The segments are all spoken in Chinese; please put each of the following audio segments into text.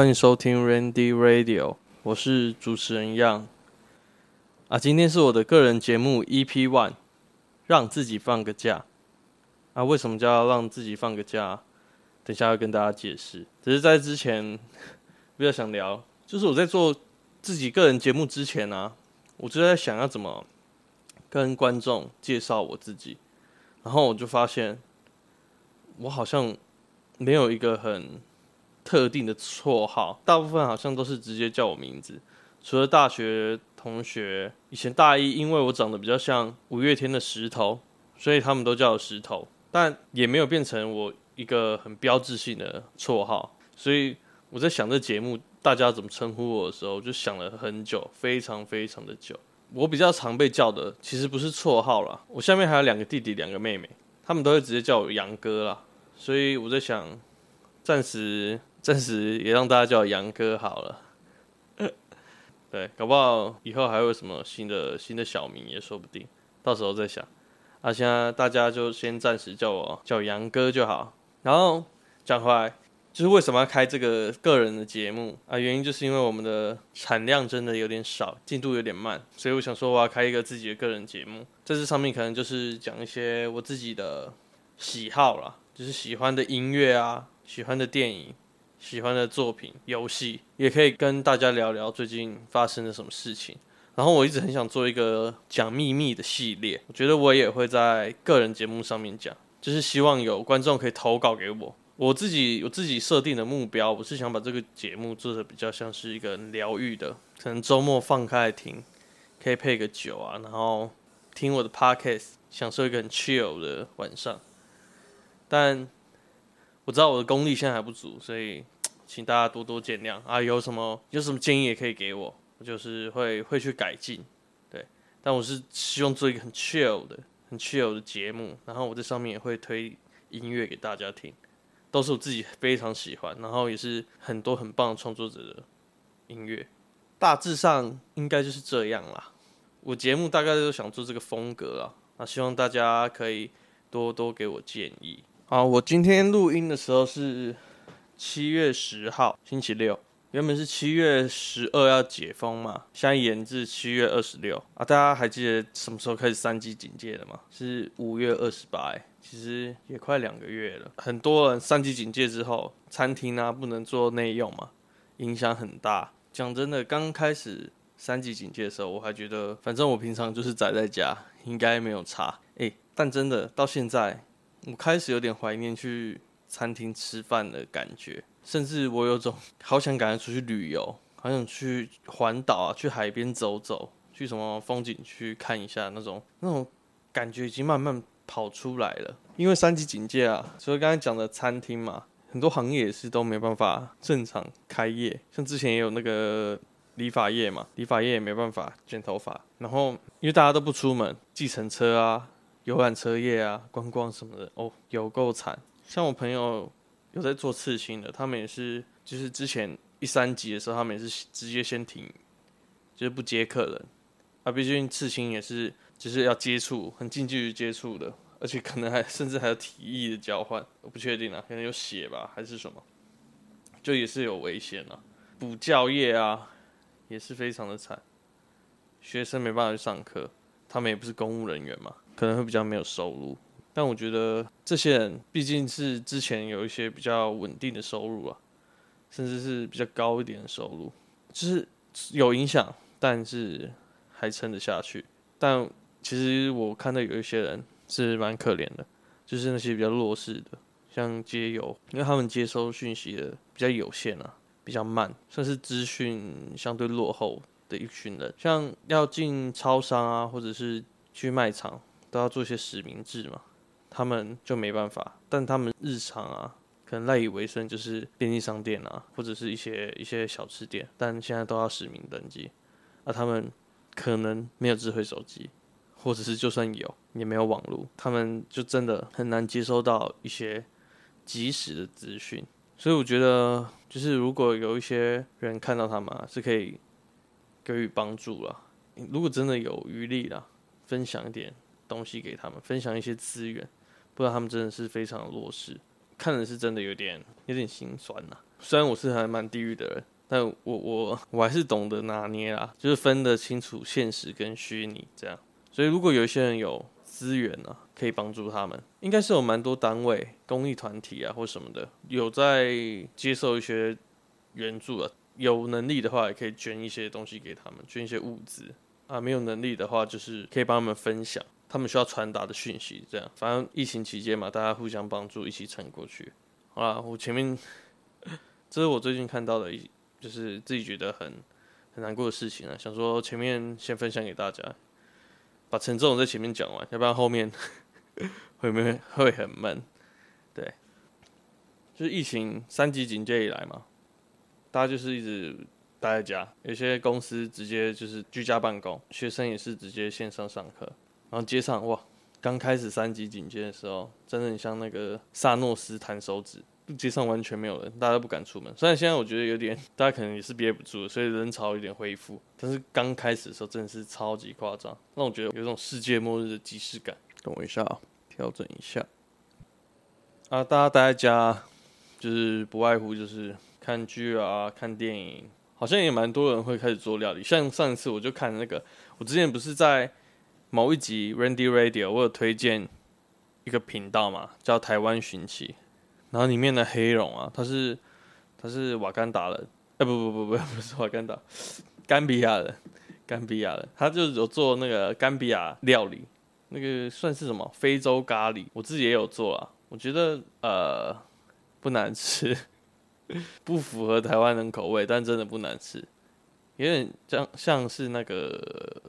欢迎收听 Randy Radio，我是主持人 Young。啊，今天是我的个人节目 EP One，让自己放个假。啊，为什么叫让自己放个假？等下要跟大家解释。只是在之前比较想聊，就是我在做自己个人节目之前啊，我就在想要怎么跟观众介绍我自己，然后我就发现我好像没有一个很特定的绰号，大部分好像都是直接叫我名字，除了大学同学，以前大一因为我长得比较像五月天的石头，所以他们都叫我石头，但也没有变成我一个很标志性的绰号。所以我在想这节目大家怎么称呼我的时候，就想了很久，非常非常的久。我比较常被叫的其实不是绰号啦，我下面还有两个弟弟，两个妹妹，他们都会直接叫我杨哥啦。所以我在想，暂时。暂时也让大家叫我杨哥好了，对，搞不好以后还会有什么新的新的小名也说不定，到时候再想。啊，现在大家就先暂时叫我叫杨哥就好。然后讲回来，就是为什么要开这个个人的节目啊？原因就是因为我们的产量真的有点少，进度有点慢，所以我想说我要开一个自己的个人节目，在这上面可能就是讲一些我自己的喜好啦，就是喜欢的音乐啊，喜欢的电影。喜欢的作品、游戏，也可以跟大家聊聊最近发生了什么事情。然后我一直很想做一个讲秘密的系列，我觉得我也会在个人节目上面讲，就是希望有观众可以投稿给我。我自己有自己设定的目标，我是想把这个节目做得比较像是一个疗愈的，可能周末放开来听，可以配个酒啊，然后听我的 podcast，享受一个很 chill 的晚上。但我知道我的功力现在还不足，所以请大家多多见谅啊！有什么有什么建议也可以给我，我就是会会去改进，对。但我是希望做一个很 chill 的、很 chill 的节目，然后我在上面也会推音乐给大家听，都是我自己非常喜欢，然后也是很多很棒创作者的音乐。大致上应该就是这样啦。我节目大概都想做这个风格啊，那希望大家可以多多给我建议。好，我今天录音的时候是七月十号，星期六。原本是七月十二要解封嘛，现在延至七月二十六啊。大家还记得什么时候开始三级警戒的吗？是五月二十八，其实也快两个月了。很多人三级警戒之后，餐厅啊不能做内用嘛，影响很大。讲真的，刚开始三级警戒的时候，我还觉得反正我平常就是宅在家，应该没有差。诶，但真的到现在。我开始有点怀念去餐厅吃饭的感觉，甚至我有种好想赶快出去旅游，好想去环岛啊，去海边走走，去什么风景区看一下那种那种感觉已经慢慢跑出来了。因为三级警戒啊，所以刚才讲的餐厅嘛，很多行业也是都没办法正常开业，像之前也有那个理发业嘛，理发业也没办法剪头发，然后因为大家都不出门，计程车啊。游览车业啊，观光什么的哦，有够惨。像我朋友有在做刺青的，他们也是，就是之前一三级的时候，他们也是直接先停，就是不接客人。啊，毕竟刺青也是，就是要接触，很近距离接触的，而且可能还甚至还有体液的交换，我不确定啊，可能有血吧，还是什么，就也是有危险啊。补教业啊，也是非常的惨，学生没办法去上课，他们也不是公务人员嘛。可能会比较没有收入，但我觉得这些人毕竟是之前有一些比较稳定的收入啊，甚至是比较高一点的收入，就是有影响，但是还撑得下去。但其实我看到有一些人是蛮可怜的，就是那些比较弱势的，像街友，因为他们接收讯息的比较有限啊，比较慢，算是资讯相对落后的一群人。像要进超商啊，或者是去卖场。都要做些实名制嘛，他们就没办法。但他们日常啊，可能赖以为生就是便利商店啊，或者是一些一些小吃店。但现在都要实名登记，而他们可能没有智慧手机，或者是就算有，也没有网络，他们就真的很难接收到一些及时的资讯。所以我觉得，就是如果有一些人看到他们啊，是可以给予帮助了。如果真的有余力了，分享一点东西给他们，分享一些资源，不然他们真的是非常弱势。看的是真的有点有点心酸呐。虽然我是还蛮地狱的人，但我我我还是懂得拿捏啦，就是分得清楚现实跟虚拟这样。所以如果有一些人有资源呢、啊，可以帮助他们，应该是有蛮多单位、公益团体啊或什么的，有在接受一些援助啊。有能力的话，也可以捐一些东西给他们，捐一些物资啊。没有能力的话，就是可以帮他们分享他们需要传达的讯息。这样，反正疫情期间嘛，大家互相帮助，一起撑过去。好啦，我前面这是我最近看到的，一就是自己觉得很很难过的事情啊。想说前面先分享给大家，把沉重的在前面讲完，要不然后面 会不会会很闷？对，就是疫情三级警戒以来嘛。大家就是一直待在家，有些公司直接就是居家办公，学生也是直接线上上课。然后街上哇，刚开始三级警戒的时候，真的很像那个萨诺斯弹手指，街上完全没有人，大家都不敢出门。虽然现在我觉得有点，大家可能也是憋不住，所以人潮有点恢复。但是刚开始的时候真的是超级夸张，让我觉得有种世界末日的即视感。等我一下啊，调整一下。啊，大家待在家，就是不外乎就是。看剧啊，看电影，好像也蛮多人会开始做料理。像上一次我就看那个，我之前不是在某一集 Randy Radio，我有推荐一个频道嘛，叫台湾寻奇。然后里面的黑龙啊，他是他是瓦干达人，哎、不不不不 不是瓦干达，甘比亚人，甘比亚人，他就有做那个甘比亚料理，那个算是什么？非洲咖喱，我自己也有做啊，我觉得呃不难吃。不符合台湾人口味，但真的不难吃，有点像像是那个，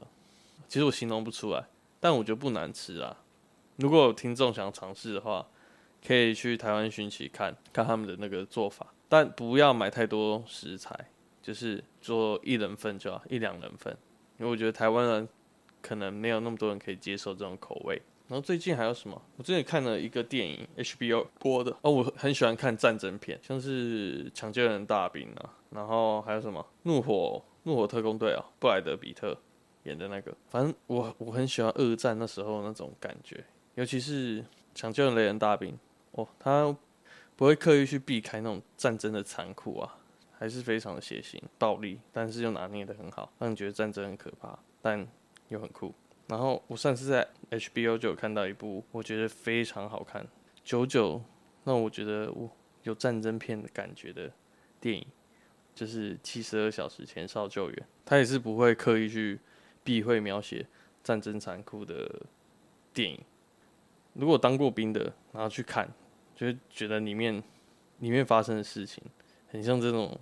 其实我形容不出来，但我觉得不难吃啊。如果有听众想尝试的话，可以去台湾寻奇看看他们的那个做法，但不要买太多食材，就是做一人份就好，一两人份，因为我觉得台湾人可能没有那么多人可以接受这种口味。然后最近还有什么？我最近看了一个电影，HBO 播的哦。我很喜欢看战争片，像是《抢救人大兵》啊，然后还有什么《怒火怒火特工队》啊，布莱德彼特演的那个。反正我我很喜欢二战那时候那种感觉，尤其是《抢救人雷人大兵》哦，他不会刻意去避开那种战争的残酷啊，还是非常的血腥暴力，但是又拿捏得很好，让你觉得战争很可怕，但又很酷。然后我上次在 HBO 就有看到一部我觉得非常好看，久久让我觉得我有战争片的感觉的电影，就是《七十二小时前哨救援》。他也是不会刻意去避讳描写战争残酷的电影。如果当过兵的，然后去看，就会觉得里面里面发生的事情，很像这种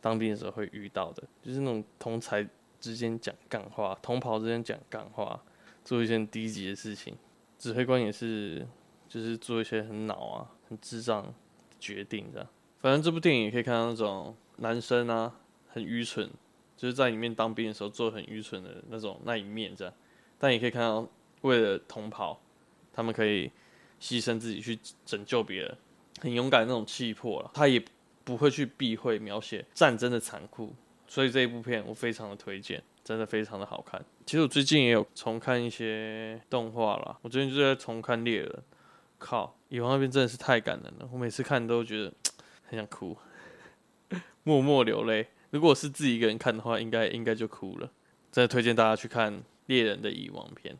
当兵的时候会遇到的，就是那种同才。之间讲干话，同袍之间讲干话，做一些低级的事情。指挥官也是，就是做一些很脑啊、很智障的决定这样。反正这部电影可以看到那种男生啊，很愚蠢，就是在里面当兵的时候做很愚蠢的那种那一面这样。但也可以看到，为了同袍，他们可以牺牲自己去拯救别人，很勇敢的那种气魄了。他也不会去避讳描写战争的残酷。所以这一部片我非常的推荐，真的非常的好看。其实我最近也有重看一些动画啦，我最近就在重看《猎人》，靠，蚁王那边真的是太感人了，我每次看都觉得 很想哭，默默流泪。如果是自己一个人看的话，应该应该就哭了。真的推荐大家去看《猎人》的遗忘片。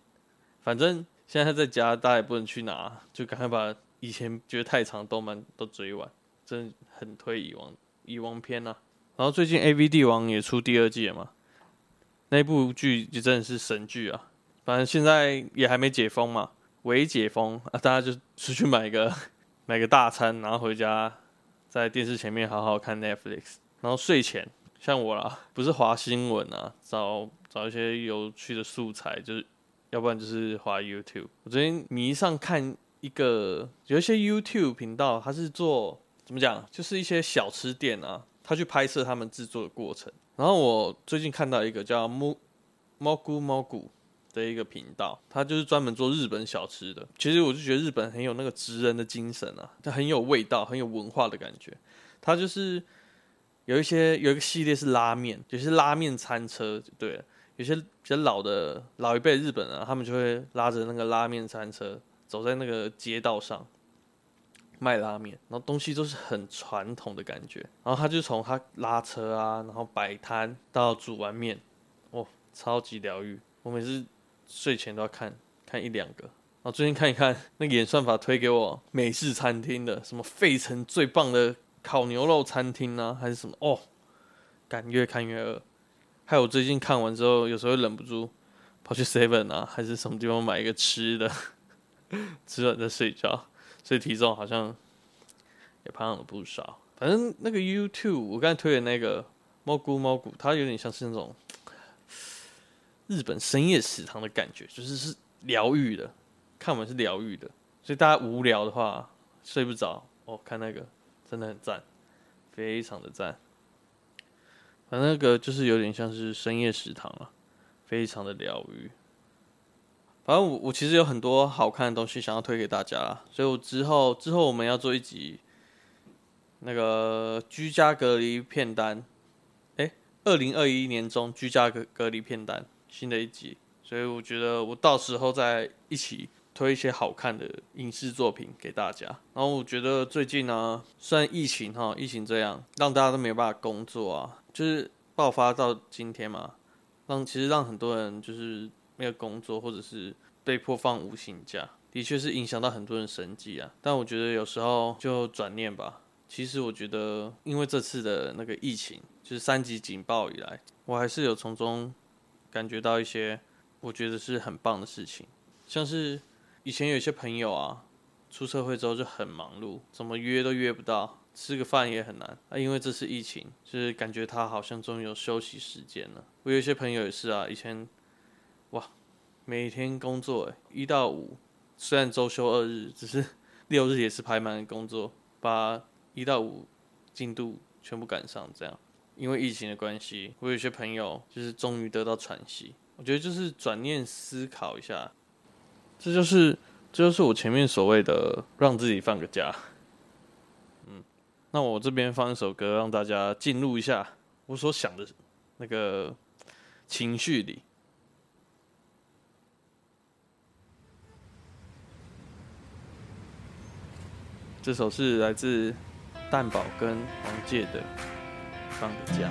反正现在在家，大家也不能去哪，就赶快把以前觉得太长动漫都追完，真的很推遗忘遗忘片呐、啊。然后最近《AV 帝王》也出第二季了嘛，那部剧就真的是神剧啊！反正现在也还没解封嘛，未解封啊，大家就出去买个 买个大餐，然后回家在电视前面好好看 Netflix。然后睡前像我啦，不是滑新闻啊，找找一些有趣的素材，就是要不然就是滑 YouTube。我最近迷上看一个有一些 YouTube 频道，它是做怎么讲，就是一些小吃店啊。他去拍摄他们制作的过程，然后我最近看到一个叫 Mo Mogu Mogu 的一个频道，他就是专门做日本小吃的。其实我就觉得日本很有那个职人的精神啊，它很有味道，很有文化的感觉。他就是有一些有一个系列是拉面，有些拉面餐车，对，有些比较老的老一辈日本人啊，他们就会拉着那个拉面餐车走在那个街道上，卖拉面，然后东西都是很传统的感觉。然后他就从他拉车啊，然后摆摊到煮完面，哇，超级疗愈。我每次睡前都要看看一两个。然后最近看一看那个演算法推给我美式餐厅的，什么费城最棒的烤牛肉餐厅啊，还是什么哦，感越看越饿。害我最近看完之后，有时候忍不住跑去 Seven 啊，还是什么地方买一个吃的，吃完再睡觉。所以体重好像也胖了不少。反正那个 YouTube 我刚才推的那个猫菇猫菇，它有点像是那种日本深夜食堂的感觉，就是是疗愈的，看完是疗愈的。所以大家无聊的话，睡不着哦，看那个真的很赞，非常的赞。反正那个就是有点像是深夜食堂啊，非常的疗愈。反正我我其实有很多好看的东西想要推给大家，所以我之后之后我们要做一集那个居家隔离片单，哎，二零二一年中居家隔隔离片单新的一集，所以我觉得我到时候再一起推一些好看的影视作品给大家。然后我觉得最近呢，虽然疫情哈疫情这样让大家都没有办法工作啊，就是爆发到今天嘛，让其实让很多人就是。没有工作，或者是被迫放无薪假，的确是影响到很多人生计啊。但我觉得有时候就转念吧。其实我觉得，因为这次的那个疫情，就是三级警报以来，我还是有从中感觉到一些我觉得是很棒的事情。像是以前有些朋友啊，出社会之后就很忙碌，怎么约都约不到，吃个饭也很难啊。因为这次疫情，就是感觉他好像终于有休息时间了。我有些朋友也是啊，以前。哇，每天工作，一到五，虽然周休二日，只是 六日也是排满工作，把一到五进度全部赶上。这样，因为疫情的关系，我有些朋友就是终于得到喘息。我觉得就是转念思考一下，这就是这就是我前面所谓的让自己放个假。嗯，那我这边放一首歌，让大家进入一下我所想的那个情绪里。这首是来自蛋堡跟黄玠的《放个假》。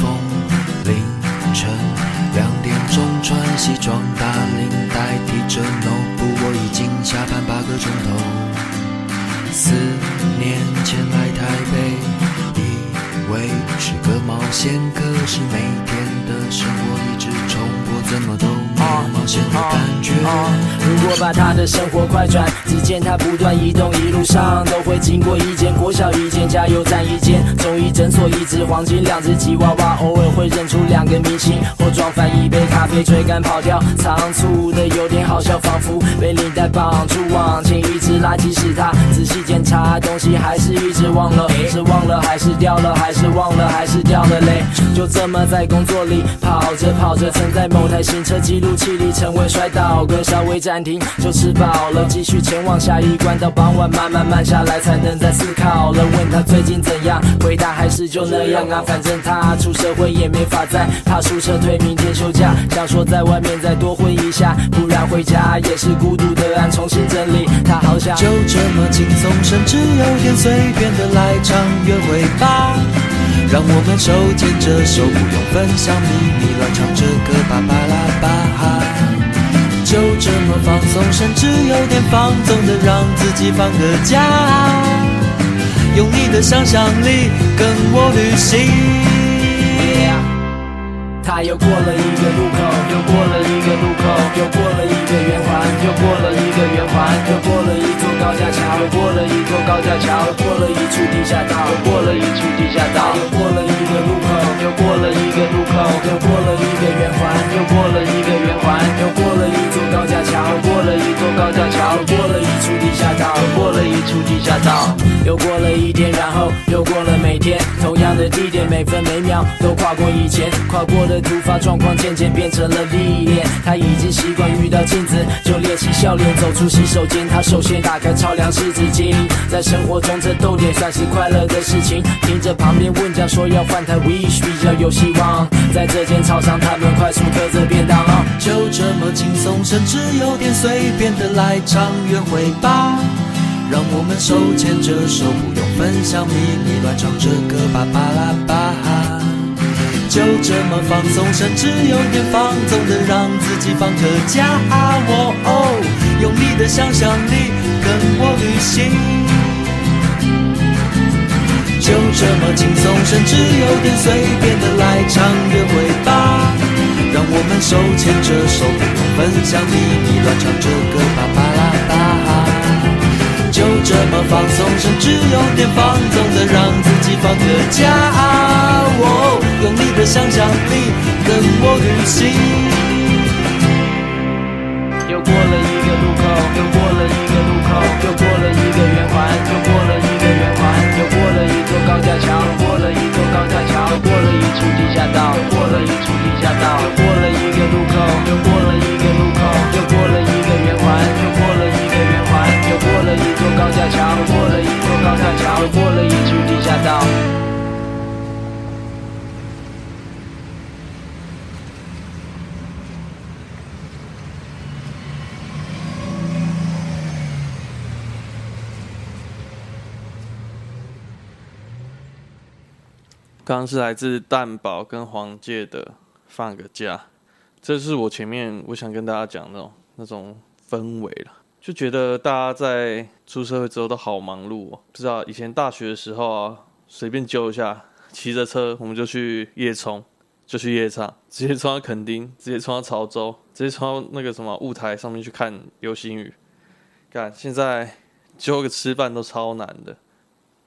风凌晨两点钟穿西装他的生活快转，只见他不断移动，一路上都会经过一间国小、一间加油站、一间中医诊所、一只黄金、两只吉娃娃，偶尔会认出两个明星，或撞翻一杯咖啡，追赶跑掉，仓促的有点好笑，仿佛被领带绑住往前，一直拉，即使他仔细检查东西，还是一直忘了，是忘了还是掉了，还是忘了还是掉了嘞，就这么在工作里跑着跑着，曾在某台行车记录器里成为摔倒哥，稍微暂停。就吃饱了，继续前往下一关。到傍晚慢慢慢下来，才能再思考了。问他最近怎样，回答还是就那样啊。反正他出社会也没法再怕宿舍退明天休假，想说在外面再多混一下，不然回家也是孤独的安。重新整理，他好想就这么轻松，甚至有点随便的来场约会吧。让我们手牵着手，不用分享秘密，乱唱着歌，吧。么放松，甚至有点放纵的让自己放个假，用你的想象力跟我旅行。他又过了一个路口，又过了一个路口，又过了一个圆环，又过了一个圆环，又过了一个高架桥，又过了一座高架桥，过了一处地下道，又过了一处地下道，又过了一个路口，又过了一个路口，又过了一个圆环，又过了一个圆环，又过了一座高架桥，过了一座高架桥，过了一处地下道，又过了一处地下道，又过了一天，然后又过了每天，同样的地点，每分每秒都跨过以前，跨过的突发状况渐渐变成了历练。他已经习惯遇到镜子就练习笑脸，走出洗手间，他首先打开超量湿纸巾。在生活中这逗点算是快乐的事情，听着旁边问讲说要换台 Wish 比较有希望。在这间超商，他们快速嗑着便当，就这么轻松，甚至有点随便的来场约会吧。让我们手牵着手，不用分享秘密，乱唱着歌吧吧啦吧。就这么放松，甚至有点放纵的让自己放个假。哦哦，用你的想象力跟我旅行。就这么轻松，甚至有点随便的来场约会吧。让我们手牵着手，不用分享秘密，乱唱着歌吧吧啦吧。就这么放松，甚至有点放纵的让自己放个假，哦，用你的想象力跟我旅行。路口，又过了一个路口，又过了一个圆环，又过了一个圆环，又过了一座高架桥，过了一座高架桥，又过了一处地下道，过了一处地下道，又过了一个路口，又过了一个路口，又过了一个圆环，又过了一个圆环，又过了一座高架桥，过了一座高架桥，又过了一处地下道。刚刚是来自蛋堡跟黄玠的放个假，这是我前面我想跟大家讲那种那种氛围了，就觉得大家在出社会之后都好忙碌哦。不知道以前大学的时候啊，随便揪一下，骑着车我们就去夜冲，就去夜唱，直接冲到垦丁，直接冲到潮州，直接冲到那个什么雾台上面去看流星雨。干，现在揪个吃饭都超难的。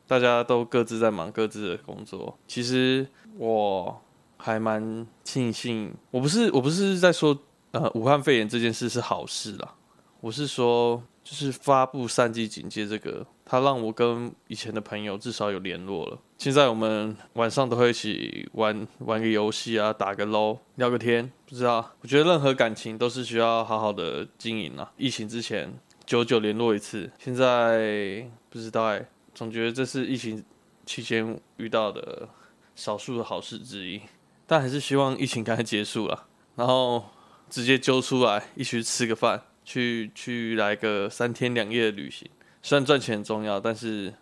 大家都各自在忙各自的工作。其实我还蛮庆幸，我不是我不是在说呃武汉肺炎这件事是好事啦，我是说就是发布三级警戒这个，它让我跟以前的朋友至少有联络了。现在我们晚上都会一起玩玩个游戏啊，打个 LO，聊个天。不知道，我觉得任何感情都是需要好好的经营啊。疫情之前久久联络一次，现在不知道哎、总觉得这是疫情期间遇到的少数的好事之一，但还是希望疫情赶快结束了，然后直接揪出来一起吃个饭，去去来个三天两夜的旅行。虽然赚钱很重要，但是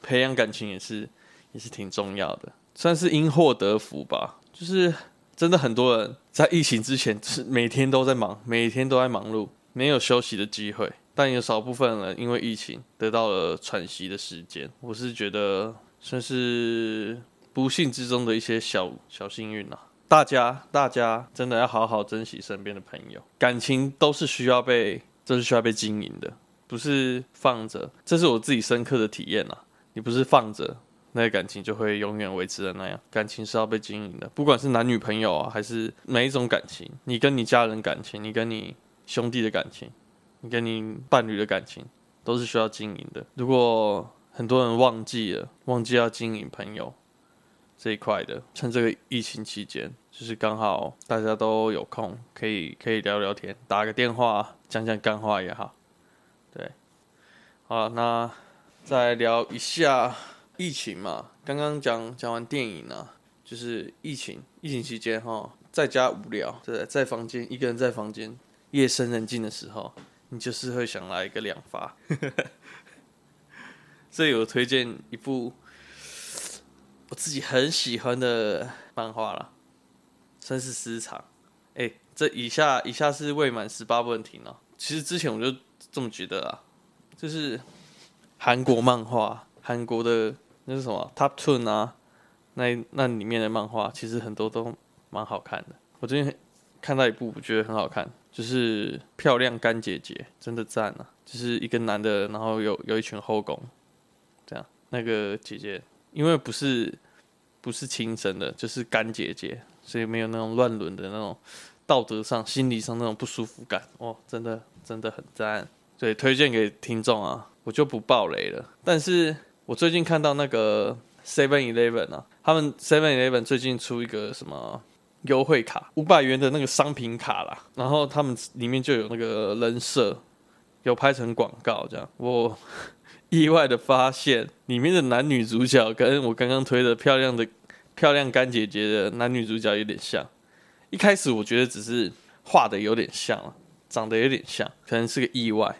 培养感情也是也是挺重要的，算是因祸得福吧。就是真的很多人在疫情之前是每天都在忙，每天都在忙碌，没有休息的机会。但有少部分人因为疫情得到了喘息的时间，我是觉得算是不幸之中的一些小小幸运呐。大家大家真的要好好珍惜身边的朋友，感情都是需要被，这是需要被经营的，不是放着。这是我自己深刻的体验呐。你不是放着，那个感情就会永远维持的那样。感情是要被经营的，不管是男女朋友啊，还是每一种感情，你跟你家人感情，你跟你兄弟的感情。你跟你伴侣的感情都是需要经营的。如果很多人忘记了，忘记要经营朋友这一块的，趁这个疫情期间，就是刚好大家都有空，可以可以聊聊天，打个电话，讲讲干话也好。对，好，那再聊一下疫情嘛。刚刚讲讲完电影啊，就是疫情疫情期间哈，在家无聊，对，在房间一个人在房间，夜深人静的时候。你就是会想来一个两发，这有推荐一部我自己很喜欢的漫画了，《算是私藏》。哎，这以下以下是未满十八不能听哦。其实之前我就这么觉得啊，就是韩国漫画，韩国的那是什么 Top Two 啊，那那里面的漫画其实很多都蛮好看的。我最近看到一部，我觉得很好看。就是漂亮干姐姐，真的赞啊！就是一个男的，然后有有一群后宫，这样那个姐姐，因为不是不是亲生的，就是干姐姐，所以没有那种乱伦的那种道德上、心理上那种不舒服感哦，真的真的很赞，所以推荐给听众啊，我就不爆雷了。但是我最近看到那个 Seven Eleven 啊，他们 Seven Eleven 最近出一个什么优惠卡，五百元的那个商品卡啦，然后他们里面就有那个人设，有拍成广告这样。我意外的发现，里面的男女主角跟我刚刚推的漂亮的漂亮干姐姐的男女主角有点像。一开始我觉得只是画的有点像，长得有点像，可能是个意外。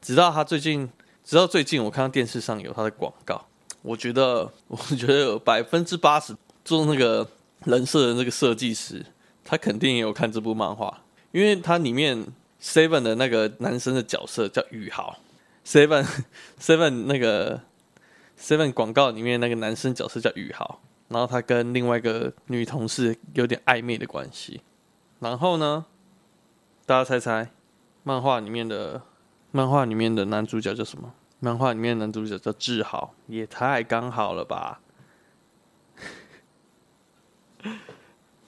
直到他最近，直到最近我看到电视上有他的广告，我觉得，我觉得有百分之八十做那个人设的那个设计师，他肯定也有看这部漫画，因为他里面 Seven 的那个男生的角色叫宇豪，Seven Seven 那个 Seven 广告里面那个男生角色叫宇豪。然后他跟另外一个女同事有点暧昧的关系。然后呢，大家猜猜，漫画里面的漫画里面的男主角叫什么？漫画里面的男主角叫志豪，也太刚好了吧！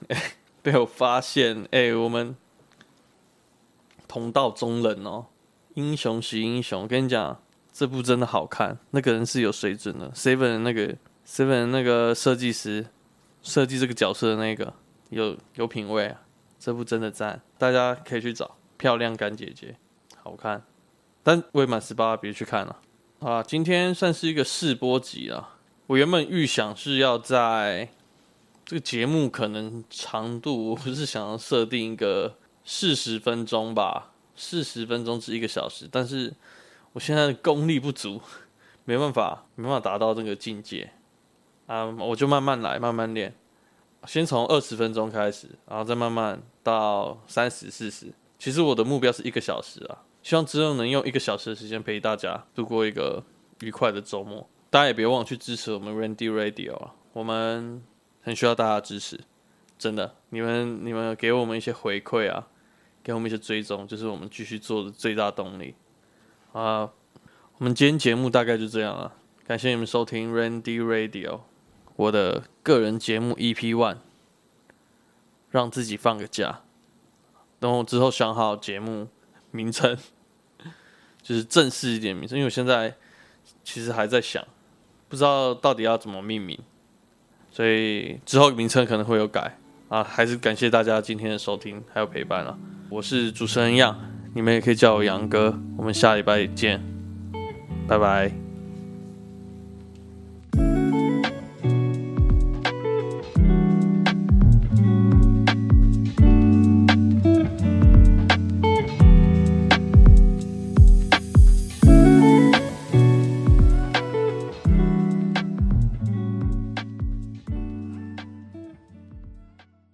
被我发现，哎，我们同道中人哦，英雄惜英雄。我跟你讲，这部真的好看，那个人是有水准的，Seven 那个。Seven 那个设计师设计这个角色的那个有有品味啊，这部真的赞，大家可以去找漂亮干姐姐，好看，但未满十八别去看了啊。今天算是一个试播集了，我原本预想是要在这个节目可能长度，我是想要设定一个四十分钟吧，四十分钟至一个小时，但是我现在的功力不足，没办法，没办法达到这个境界。啊我就慢慢来，慢慢练，先从二十分钟开始，然后再慢慢到三十、四十。其实我的目标是一个小时啊，希望之后能用一个小时的时间陪大家度过一个愉快的周末。大家也别忘了去支持我们 Randy Radio 啊，我们很需要大家支持，真的，你们你们给我们一些回馈啊，给我们一些追踪，就是我们继续做的最大动力。啊，我们今天节目大概就这样了，感谢你们收听 Randy Radio。我的个人节目 EP One，让自己放个假，等我之后想好节目名称，就是正式一点名称，因为我现在其实还在想，不知道到底要怎么命名，所以之后名称可能会有改啊。还是感谢大家今天的收听还有陪伴了！我是主持人杨，你们也可以叫我杨哥，我们下礼拜见，拜拜。